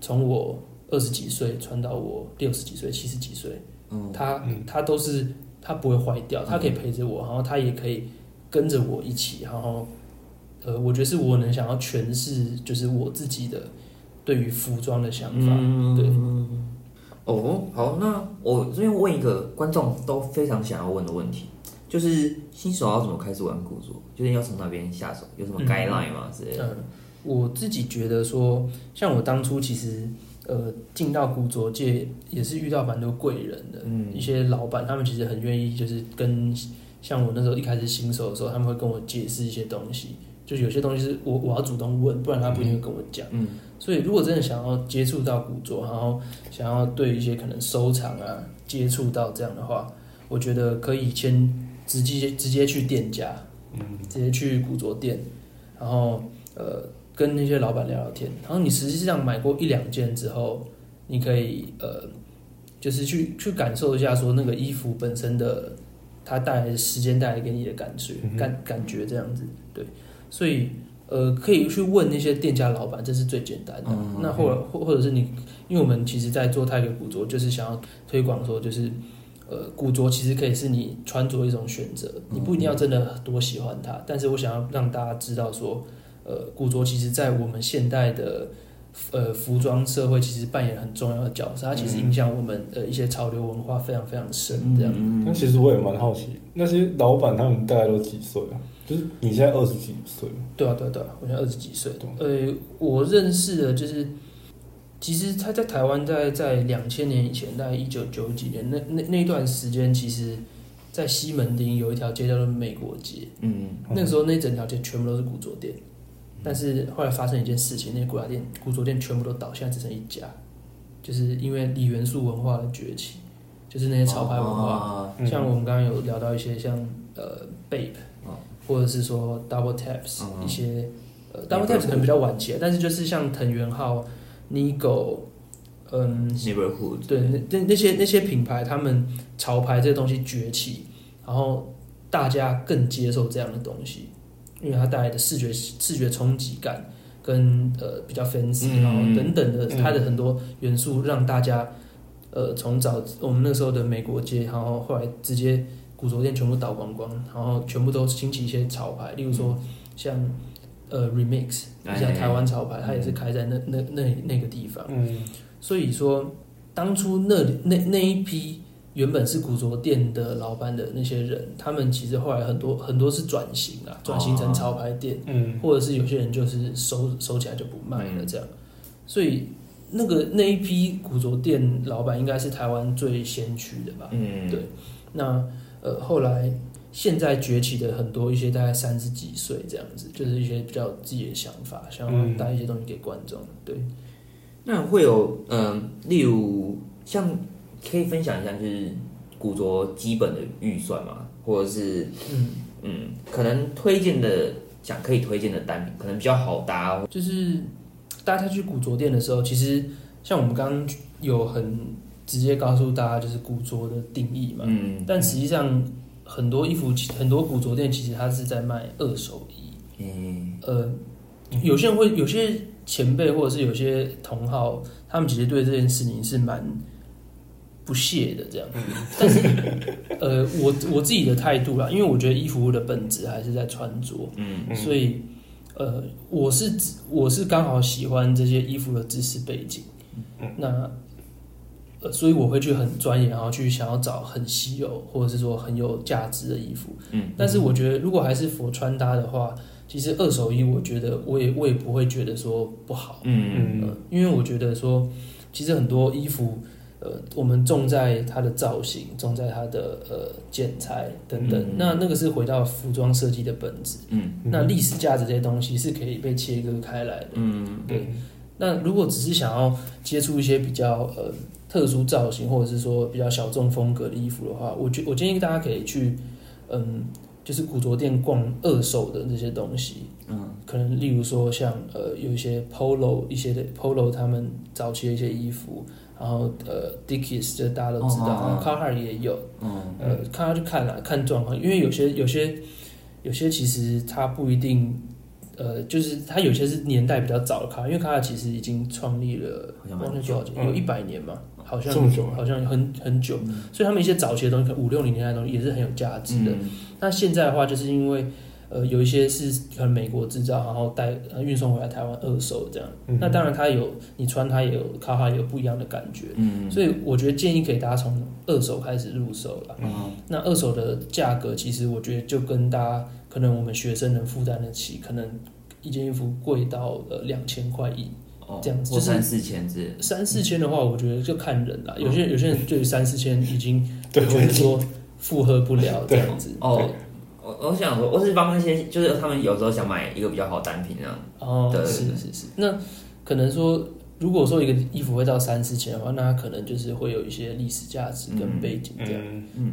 从我二十几岁穿到我六十几岁、七十几岁，嗯，他嗯它都是他不会坏掉，他可以陪着我，然后他也可以跟着我一起，然后呃，我觉得是我能想要诠释，就是我自己的对于服装的想法。嗯对。哦，好，那我这边问一个观众都非常想要问的问题，就是新手要怎么开始玩古着？就是要从哪边下手？有什么嗯 guideline 吗？之类的？嗯，我自己觉得说，像我当初其实呃进到古着界也是遇到蛮多贵人的，嗯一些老板他们其实很愿意就是跟像我那时候一开始新手的时候，他们会跟我解释一些东西，就有些东西是我我要主动问，不然他不一定会跟我讲。嗯所以如果真的想要接触到古着，然后想要对一些可能收藏啊接触到这样的话，我觉得可以先直接直接去店家，嗯直接去古着店，然后呃跟那些老板聊聊天，然后你实际上买过一两件之后，你可以呃就是去去感受一下说那个衣服本身的它带来的时间带来给你的感觉嗯感感觉这样子，对，所以呃可以去问那些店家老板，这是最简单的。嗯那或者或或者是你，因为我们其实在做泰格古着，就是想要推广说就是。呃，古着其实可以是你穿着一种选择，你不一定要真的多喜欢它，但是我想要让大家知道说，呃，古着其实在我们现代的呃服装社会其实扮演很重要的角色，它其实影响我们的一些潮流文化非常非常深，这样。嗯但其实我也蛮好奇，那些老板他们大概都几岁啊？就是你现在二十几岁，对啊，对啊，对啊，我现在二十几岁对。呃，我认识的就是，其实他在台湾在在两千年以前，大概一九九几年那那那段时间，其实，在西门町有一条街叫做美国街，嗯那时候那整条街全部都是古着店，但是后来发生一件事情，那些古着店古着店全部都倒，现在只剩一家，就是因为李元素文化的崛起，就是那些潮牌文化。像我们刚刚有聊到一些像呃 Bape，、哦。或者是说 Double Taps、嗯。一些呃 Double Taps 可能比较晚期，但是就是像藤原浩、Nigo，嗯，neighborhood，对，那那那些那些品牌，他们潮牌这些东西崛起，然后大家更接受这样的东西，因为它带来的视觉视觉冲击感跟呃比较 fancy，、嗯然后等等的嗯。它的很多元素，让大家呃从早我们那时候的美国街，然后后来直接古着店全部倒光光，然后全部都兴起一些潮牌，例如说像呃 Remix，哎像台湾潮牌，它也是开在那那那那个地方。嗯。所以说，当初那里那那一批原本是古着店的老板的那些人，他们其实后来很多很多是转型啊，转型成潮牌店，嗯或者是有些人就是收收起来就不卖了这样。所以那个那一批古着店老板应该是台湾最先驱的吧？嗯对那呃后来。现在崛起的很多一些大概三十几岁这样子，就是一些比较有自己的想法，想要嗯带一些东西给观众。对，那会有嗯、例如像可以分享一下，就是古着基本的预算嘛，或者是嗯。嗯，可能推荐的想可以推荐的单品，可能比较好搭，就是大家去古着店的时候，其实像我们刚刚有很直接告诉大家就是古着的定义嘛，嗯。但实际上很多衣服其很多古着店其实它是在卖二手衣，嗯。呃，有些人会有些前辈或者是有些同好，他们其实对这件事情是蛮不屑的这样，但是呃，我我自己的态度啦，因为我觉得衣服的本质还是在穿着，嗯嗯所以，呃，我是我是刚好喜欢这些衣服的知识背景，那，呃，所以我会去很钻研，然后去想要找很稀有或者是说很有价值的衣服。嗯，但是我觉得，如果还是佛穿搭的话，其实二手衣，我觉得我也我也不会觉得说不好，嗯呃，因为我觉得说，其实很多衣服。呃，我们重在它的造型，重在它的呃剪裁等等，嗯那那个是回到服装设计的本质。嗯那历史价值这些东西是可以被切割开来的。嗯对，那如果只是想要接触一些比较呃特殊造型，或者是说比较小众风格的衣服的话，我觉我建议大家可以去嗯，就是古着店逛二手的这些东西。嗯可能例如说像呃有一些 polo 一些的 polo 他们早期的一些衣服，然后呃 Dickies 这大家都知道，哦哦哦。然后 Carhartt 也有，嗯呃，看他去看啦，看状况，因为有些有些有些其实它不一定，呃，就是它有些是年代比较早的卡，因为卡卡其实已经创立了，好像蛮忘记多少有一百年嘛，好像这么久啊。好像很很久，所以他们一些早期的东西，可能五六零年代的东西也是很有价值的。嗯。那现在的话，就是因为呃有一些是可能美国制造，然后带呃运送回来台湾二手这样，嗯。那当然它有你穿它也有卡卡也有不一样的感觉，嗯。所以我觉得建议可以大家从二手开始入手了。嗯。那二手的价格，其实我觉得就跟大家可能我们学生能负担得起，可能一件衣服贵到呃两千块一哦这样子。三四千是三四千的话，我觉得就看人啦。有些有些人对于三四千已经 对觉得说负荷不了这样子。哦。对，我我想说，我是帮那些就是他们有时候想买一个比较好的单品这样。哦，对是是是，那可能说，如果说一个衣服会到三四千的话，那它可能就是会有一些历史价值跟背景这样。嗯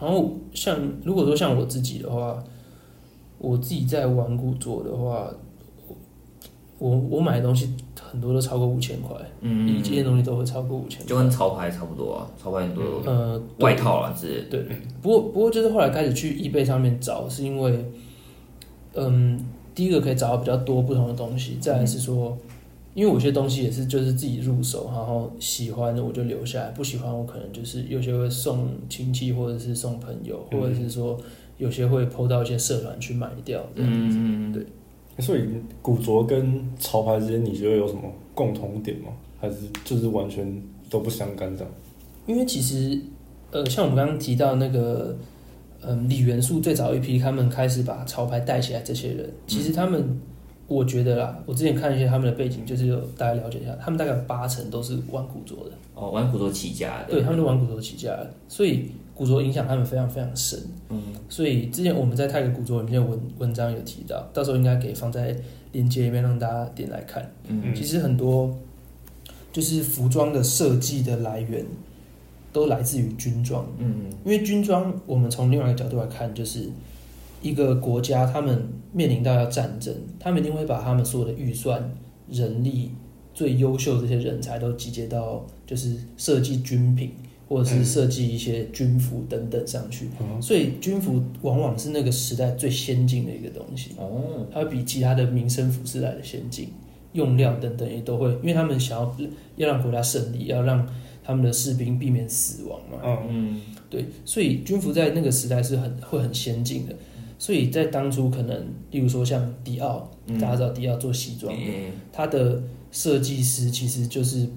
然后像如果说像我自己的话，我自己在玩古着的话，我我买的东西很多都超过五千块，嗯，一件东西都会超过五千就跟潮牌差不多啊，潮牌很多呃外套啊之类的。对，不过不过就是后来开始去 eBay 上面找，是因为，嗯，第一个可以找到比较多不同的东西，再来是说，因为有些东西也是就是自己入手，然后喜欢的我就留下来，不喜欢我可能就是有些会送亲戚或者是送朋友，或者是说有些会抛到一些社团去卖掉。嗯嗯嗯，对所以古着跟潮牌之间，你觉得有什么共同点吗？还是就是完全都不相干这样？因为其实，呃，像我们刚刚提到那个，嗯，李元素最早一批他们开始把潮牌带起来，这些人，其实他们，我觉得啦，我之前看一些他们的背景，就是有大概了解一下，他们大概八成都是玩古着的，哦，玩古着起家的。对，他们都玩古着起家的，所以古着影响他们非常非常深。嗯，所以之前我们在泰国古着里面文文章有提到，到时候应该可以放在链接里面让大家点来看。嗯其实很多就是服装的设计的来源都来自于军装，嗯因为军装我们从另外一个角度来看，就是一个国家他们面临到要战争，他们一定会把他们所有的预算、人力、最优秀的这些人才都集结到就是设计军品或者是设计一些军服等等上去，嗯所以军服往往是那个时代最先进的一个东西。哦，它会比其他的民生服饰来的先进，用料等等也都会，因为他们想要要让国家胜利，要让他们的士兵避免死亡嘛。嗯嗯对，所以军服在那个时代是很会很先进的。所以在当初可能，例如说像迪奥，嗯，大家知道迪奥做西装，嗯他的设计师其实就是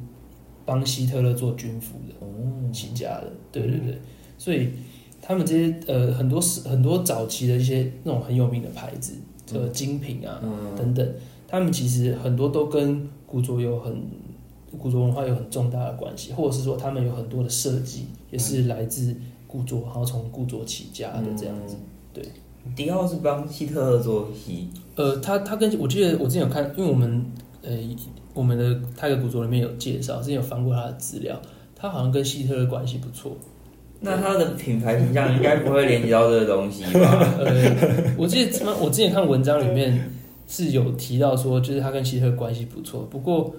帮希特勒做军服的。哦，起家的，对对对，所以他们这些呃很多是很多早期的一些那种很有名的牌子，呃精品啊、嗯等等，他们其实很多都跟古着有很古着文化有很重大的关系，或者是说他们有很多的设计也是来自古着，然后从古着起家的这样子。对迪奥是帮希特勒做皮。呃，他他跟我记得我之前有看，因为我们呃我们的泰格古着里面有介绍，之前有翻过他的资料，他好像跟希特勒关系不错。那他的品牌形象应该不会连接到这个东西吧？呃，我记得？我之前看文章里面是有提到说，就是他跟希特勒关系不错。不过，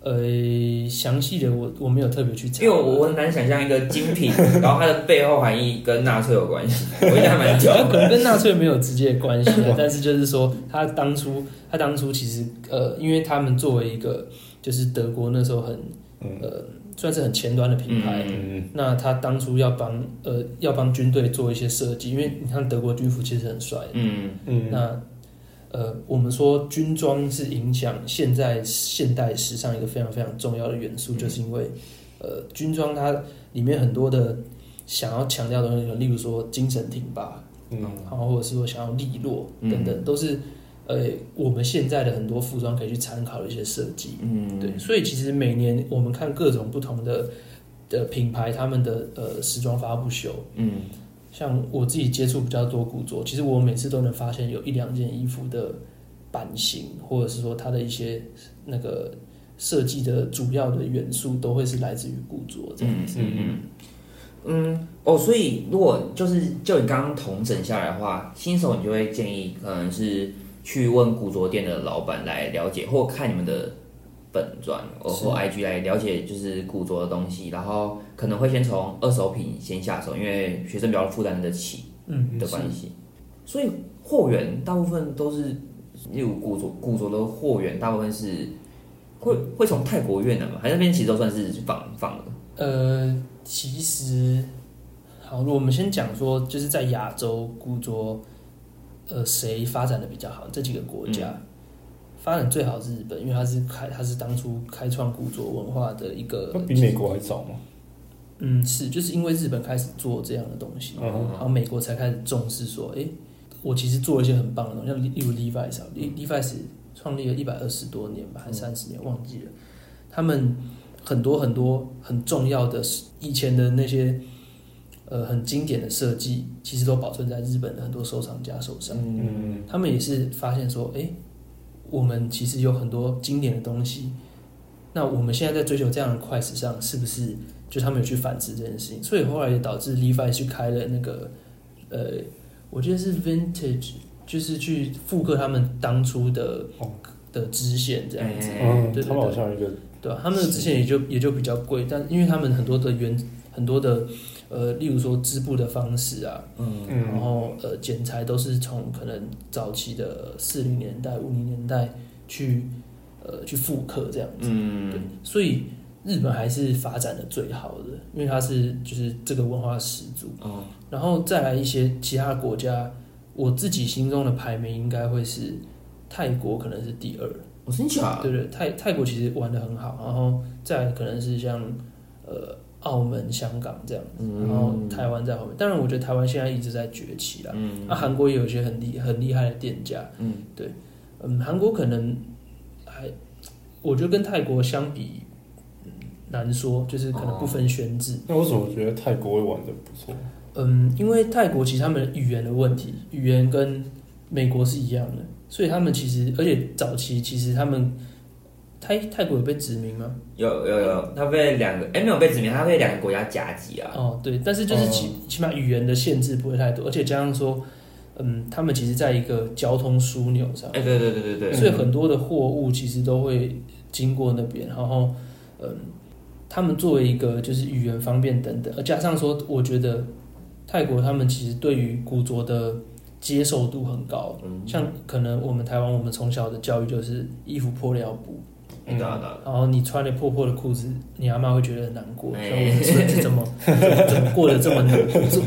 呃，详细的我我没有特别去查，因为我很难想象一个精品，然后它的背后含义跟纳粹有关系，我觉得还蛮 久。他可能跟纳粹没有直接的关系啊，但是就是说，他当初他当初其实呃，因为他们作为一个就是德国那时候很呃算是很前端的品牌，嗯。那他当初要帮呃要帮军队做一些设计，因为你看德国军服其实很帅，嗯嗯。那呃，我们说军装是影响现在现代时尚一个非常非常重要的元素，就是因为呃，军装它里面很多的想要强调的东西，例如说精神挺拔，嗯。然后或者是说想要利落等等，都是呃我们现在的很多服装可以去参考的一些设计。嗯，对，所以其实每年我们看各种不同的的品牌，他们的呃时装发布秀，嗯像我自己接触比较多古着，其实我每次都能发现有一两件衣服的版型，或者是说它的一些那个设计的主要的元素，都会是来自于古着这样子。嗯嗯嗯嗯哦，所以如果就是就你刚刚统整下来的话，新手你就会建议可能是去问古着店的老板来了解，或看你们的本传或或 IG 来了解就是古着的东西，然后可能会先从二手品先下手，因为学生比较负担得起嗯，的关系，所以货源大部分都是，例如古着古着的货源大部分是会会从泰国、越南嘛，还是那边其实都算是仿仿的。呃，其实好，我们先讲说，就是在亚洲古着，呃，谁发展的比较好？这几个国家、发展最好是日本，因为它是开，它是当初开创古着文化的一个那比美国还早吗？嗯，是，就是因为日本开始做这样的东西，嗯然后美国才开始重视说，诶，我其实做了一些很棒的东西，像例例如 Levi's 啊，Le Levi's 创立了一百二十多年吧，还是三十年，忘记了。他们很多很多很重要的以前的那些呃很经典的设计，其实都保存在日本的很多收藏家手上。嗯他们也是发现说，哎、我们其实有很多经典的东西，那我们现在在追求这样的快时尚，是不是就他们有去反思这件事情？所以后来也导致 Levi 去开了那个，呃，我觉得是 Vintage，就是去复刻他们当初的、哦的支线这样子。嗯，对对他们好像一个对啊，他们的支线也就也就比较贵，但因为他们很多的原很多的呃，例如说织布的方式啊，嗯。然嗯后呃剪裁都是从可能早期的四零年代、五零年代去呃去复刻这样子，对嗯，所以日本还是发展的最好的，因为它是就是这个文化始祖，哦，然后再来一些其他国家，我自己心中的排名应该会是泰国可能是第二，我真假？对对，泰泰国其实玩的很好，然后再来可能是像呃澳门、香港这样，然后台湾在后面。当然，我觉得台湾现在一直在崛起啦。嗯那、韩国也有一些很厉很厉害的店家，嗯，对嗯，韩国可能还，我觉得跟泰国相比，嗯难说，就是可能不分轩制。那为什么觉得泰国会玩的不错？嗯，因为泰国其实他们语言的问题，语言跟美国是一样的，所以他们其实，而且早期其实他们泰泰国有被殖民吗？有有有，他被两个哎没有被殖民，他被两个国家夹击啊。哦，对，但是就是起、起码语言的限制不会太多，而且加上说，嗯，他们其实在一个交通枢纽上，哎，对对对对对，所以很多的货物其实都会经过那边，然后，嗯，他们作为一个就是语言方便等等，而加上说，我觉得泰国他们其实对于古着的接受度很高，嗯，像可能我们台湾我们从小的教育就是衣服破了要补，对啊对啊，然后你穿了破破的裤子，你阿妈会觉得很难过，哎。说我的孙子怎么怎么 怎么过得这么难，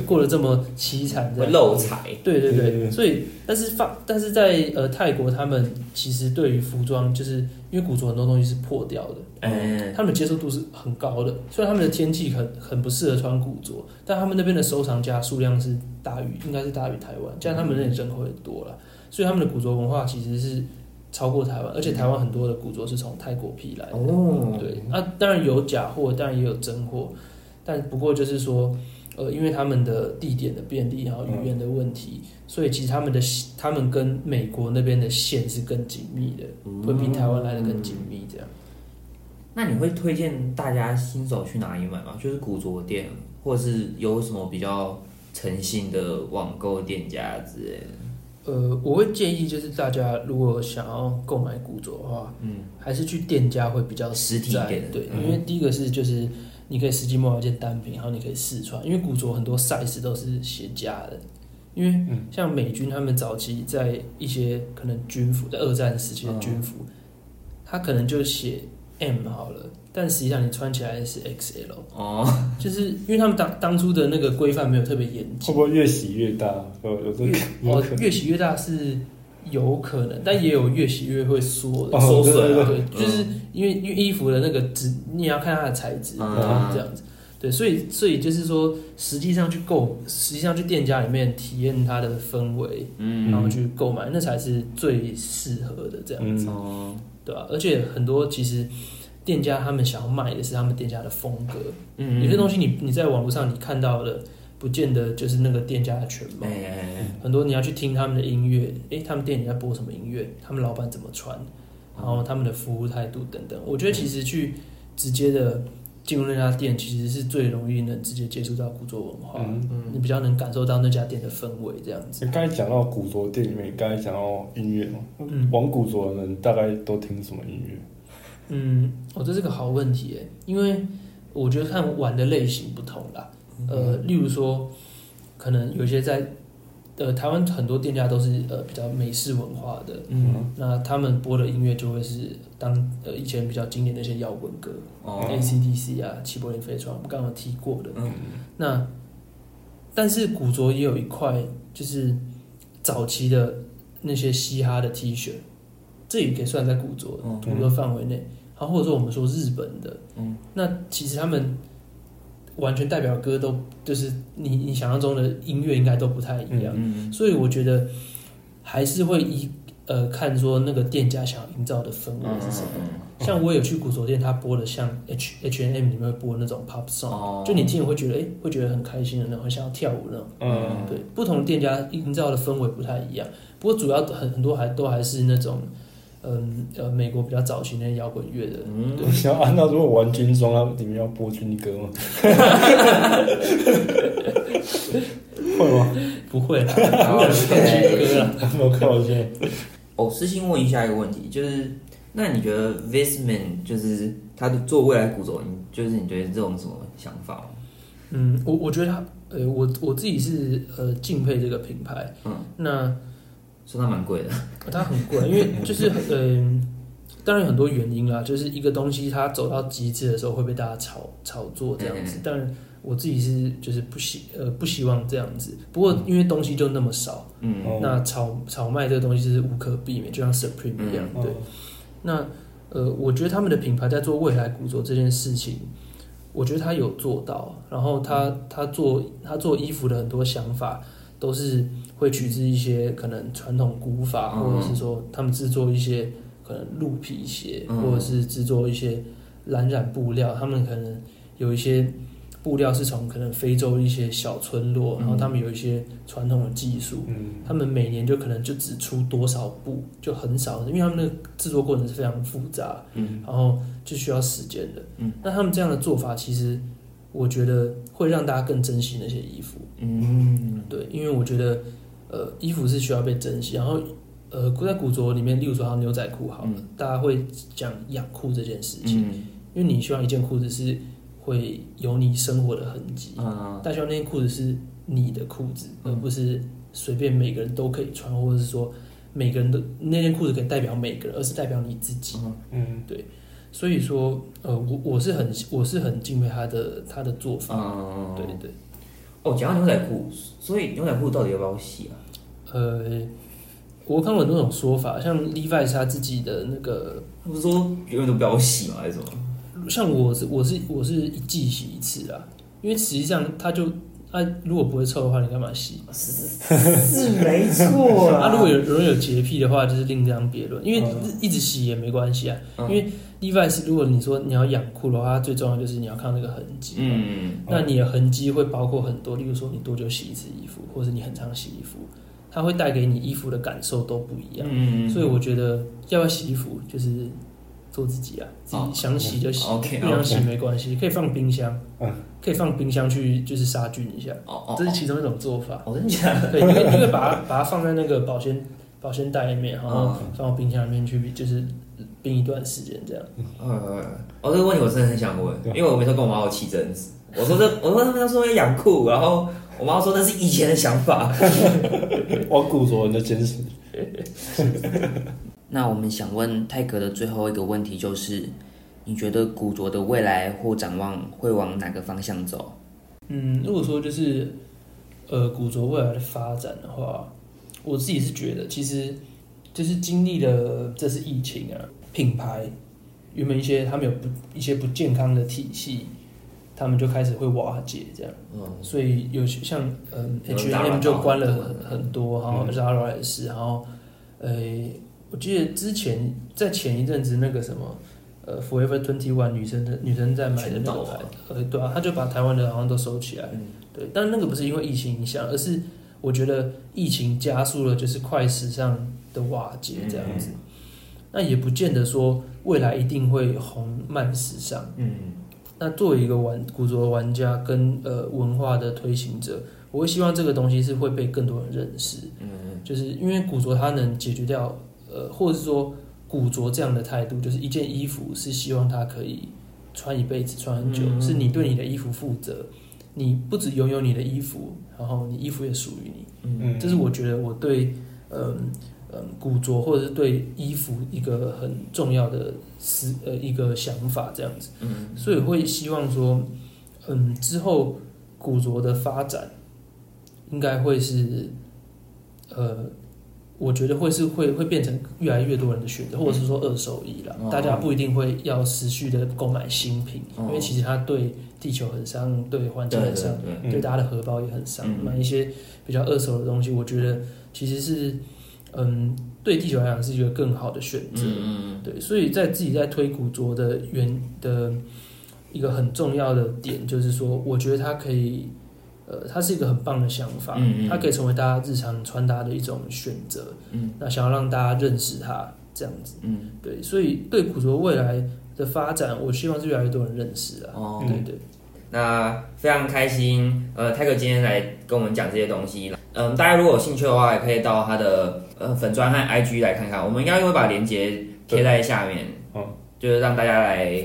过得这么凄惨这会样。漏财。对对对，对对对。所以但是放但是在呃泰国，他们其实对于服装，就是因为古着很多东西是破掉的，嗯，他们的接受度是很高的。虽然他们的天气很很不适合穿古着，但他们那边的收藏家数量是大于应该是大于台湾，加上他们那里人口也多了，所以他们的古着文化其实是超过台湾，而且台湾很多的古着是从泰国批来的。哦，对，那、当然有假货，当然也有真货，但不过就是说，呃，因为他们的地点的便利，然后语言的问题，所以其实他们的他们跟美国那边的线是更紧密的，会比台湾来的更紧密。这样，那你会推荐大家新手去哪里买吗？就是古着店，或者是有什么比较诚信的网购店家之类的？呃，我会建议就是大家如果想要购买古着的话，嗯，还是去店家会比较实体在一点的对，嗯。因为第一个是就是你可以实际摸到一件单品，然后你可以试穿，因为古着很多 size 都是写假的。因为嗯。像美军他们早期在一些可能军服，在二战时期的军服，他可能就写 M 好了，但实际上你穿起来是 XL，哦，就是因为他们当当初的那个规范没有特别严谨。会，不会越洗越大？有有这个有哦可，能。越洗越大是有可能，但也有越洗越会缩的。哦缩水啊，对。对，就是因为因为衣服的那个质，你也要看它的材质，嗯。然后这样子。对，所以所以就是说，实际上去购，实际上去店家里面体验它的氛围，嗯，然后去购买，那才是最适合的这样子，嗯。哦，对吧、而且很多其实店家他们想要卖的是他们店家的风格，嗯，有些东西你你在网络上你看到的，不见得就是那个店家的全貌。很多你要去听他们的音乐，诶，他们店里在播什么音乐，他们老板怎么穿，然后他们的服务态度等等。我觉得其实去直接的进入那家店，其实是最容易能直接接触到古着文化，嗯，你比较能感受到那家店的氛围这样子。你刚才讲到古着店里面，你刚才讲到音乐嘛，嗯玩古着的人大概都听什么音乐？嗯，哦，这是个好问题诶，因为我觉得看玩的类型不同啦。呃，例如说，可能有些在呃台湾很多店家都是呃比较美式文化的，嗯，那他们播的音乐就会是当呃以前比较经典的一些摇滚歌、哦，AC/DC 啊、齐柏林飞船，我们刚刚有提过的。嗯那但是古着也有一块，就是早期的那些嘻哈的 T 恤，这也可以算在古着嗯古着范围内。然后或者说我们说日本的，嗯，那其实他们完全代表歌都就是你你想象中的音乐应该都不太一样。嗯所以我觉得还是会依呃看说那个店家想要营造的氛围嗯是什么。嗯像我有去古着店，他播的像 H H N M 里面会播那种 pop 嗯 song，、哦，就你听了会觉得哎、会觉得很开心的那种，很想要跳舞那种。嗯，对，不同的店家营造的氛围不太一样，不过主要很很多还都还是那种，嗯呃美国比较早期那些摇滚乐的，嗯，我想按照如果玩军装，它里面要播军歌吗？会吗？不会啦，不会是放军歌啦。没有开玩笑。哦，私信问一下一个问题，就是那你觉得 Visman 就是他的做未来古着，你就是你觉得这种什么想法吗？嗯，我我觉得他，呃，我我自己是呃敬佩这个品牌，嗯，那说它蛮贵的，它很贵，因为 就是嗯、当然有很多原因啦，就是一个东西它走到极致的时候会被大家炒炒作这样子嗯，但是我自己是就是不希呃不希望这样子，不过因为东西就那么少，嗯。哦那炒炒卖这个东西是无可避免，就像 Supreme 一样，嗯对。那呃，我觉得他们的品牌在做未来古着这件事情，我觉得他有做到。然后他他做他做衣服的很多想法，都是会取自一些可能传统古法，嗯或者是说他们制作一些可能鹿皮鞋，嗯或者是制作一些蓝染布料，他们可能有一些。布料是从可能非洲一些小村落，然后他们有一些传统的技术，嗯，他们每年就可能就只出多少布，就很少，因为他们那个制作过程是非常复杂，嗯然后就需要时间的。嗯，那他们这样的做法，其实我觉得会让大家更珍惜那些衣服。嗯对，因为我觉得，呃，衣服是需要被珍惜，然后。呃，在古着里面，例如说，牛仔裤好了，嗯大家会讲养裤这件事情，嗯因为你希望一件裤子是会有你生活的痕迹，啊大家希望那件裤子是你的裤子，嗯而不是随便每个人都可以穿，或者是说每个人的那件裤子可以代表每个人，而是代表你自己。嗯，对所以说，呃，我我是很我是很敬佩他的他的做法。嗯，对对，哦，讲到牛仔裤，所以牛仔裤到底要不要洗啊？呃，我看过很多种说法，像 Levi's 他自己的那个，他不是说永远都不要洗吗？还是什么？像我是我是我是一季洗一次啊，因为实际上他就啊，如果不会臭的话，你干嘛洗？是是没错啊，啦。如果有有人有洁癖的话，就是另当别论，因为嗯一直洗也没关系啊。嗯因为 Levi's 如果你说你要养裤的话，它最重要就是你要看那个痕迹。嗯那你的痕迹会包括很多，例如说你多久洗一次衣服，或者你很常洗衣服，它会带给你衣服的感受都不一样。嗯所以我觉得要不要洗衣服就是做自己啊，自己想洗就洗，不想洗没关系，可以放冰箱，嗯。可以放冰箱去就是杀菌一下，哦哦，这是其中一种做法。哦，真的假的？对，你可以你可以把它把它放在那个保鲜保鲜袋里面，然后嗯。放到冰箱里面去，就是冰一段时间这样。嗯，哦，这个问题我真的很想问，因为我每次跟我妈有起争执，我说这，我说他们都说要养裤，然后我妈说那是以前的想法。我古着人的坚持。那我们想问泰格的最后一个问题就是，你觉得古着的未来或展望会往哪个方向走？嗯，如果说就是呃古着未来的发展的话，我自己是觉得，其实就是经历了这次疫情啊，品牌原本一些他们有不一些不健康的体系，他们就开始会瓦解这样。嗯。所以有些像嗯 H 打 M 就关了很很多，然后 Zara 也是，然后呃，我记得之前在前一阵子那个什么呃 Forever Twenty One 女生的女生在买的那个牌呃对啊，他就把台湾的好像都收起来，嗯。对，但那个不是因为疫情影响，而是我觉得疫情加速了就是快时尚的瓦解这样子，那也不见得说未来一定会红慢时尚。嗯那作为一个玩古着玩家跟呃文化的推行者，我会希望这个东西是会被更多人认识，嗯。就是因为古着它能解决掉呃，或者是说古着这样的态度，就是一件衣服是希望它可以穿一辈子，穿很久，嗯是你对你的衣服负责，你不只拥有你的衣服，然后你衣服也属于你，嗯。嗯，这是我觉得我对嗯嗯古着或者是对衣服一个很重要的思呃一个想法这样子。嗯。所以会希望说，嗯，之后古着的发展应该会是，呃，我觉得会是会会变成越来越多人的选择，或者是说二手衣啦，哦。大家不一定会要持续的购买新品，哦。因为其实它对地球很伤，对环境很伤，对大家的荷包也很伤。嗯。买一些比较二手的东西，我觉得其实是嗯，对地球来讲是一个更好的选择。嗯对，所以在自己在推古着的原的一个很重要的点，就是说，我觉得它可以，呃，它是一个很棒的想法，嗯嗯它可以成为大家日常穿搭的一种选择。嗯，那想要让大家认识它，这样子。嗯对，所以对古着未来的发展，我希望是越来越多人认识啊。哦，对对，那非常开心，呃，泰哥今天来跟我们讲这些东西。嗯，大家如果有兴趣的话，也可以到他的呃粉砖和 IG 来看看，我们应该会把链接贴在下面，嗯，就是让大家来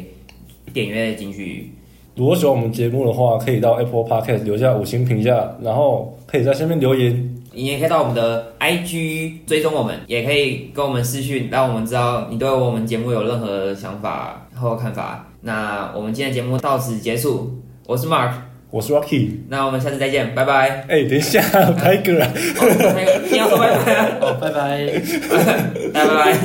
点阅进去。如果喜欢我们节目的话，可以到 Apple Podcast 留下五星评价，然后可以在下面留言。你也可以到我们的 IG 追踪我们，也可以跟我们私讯，让我们知道你对我们节目有任何想法或看法。那我们今天的节目到此结束，我是 Mark，我是 Rocky。那我们下次再见，拜拜。哎、等一下，拍个啊。哦，那个你要说拜拜啊，哦，拜拜。拜拜。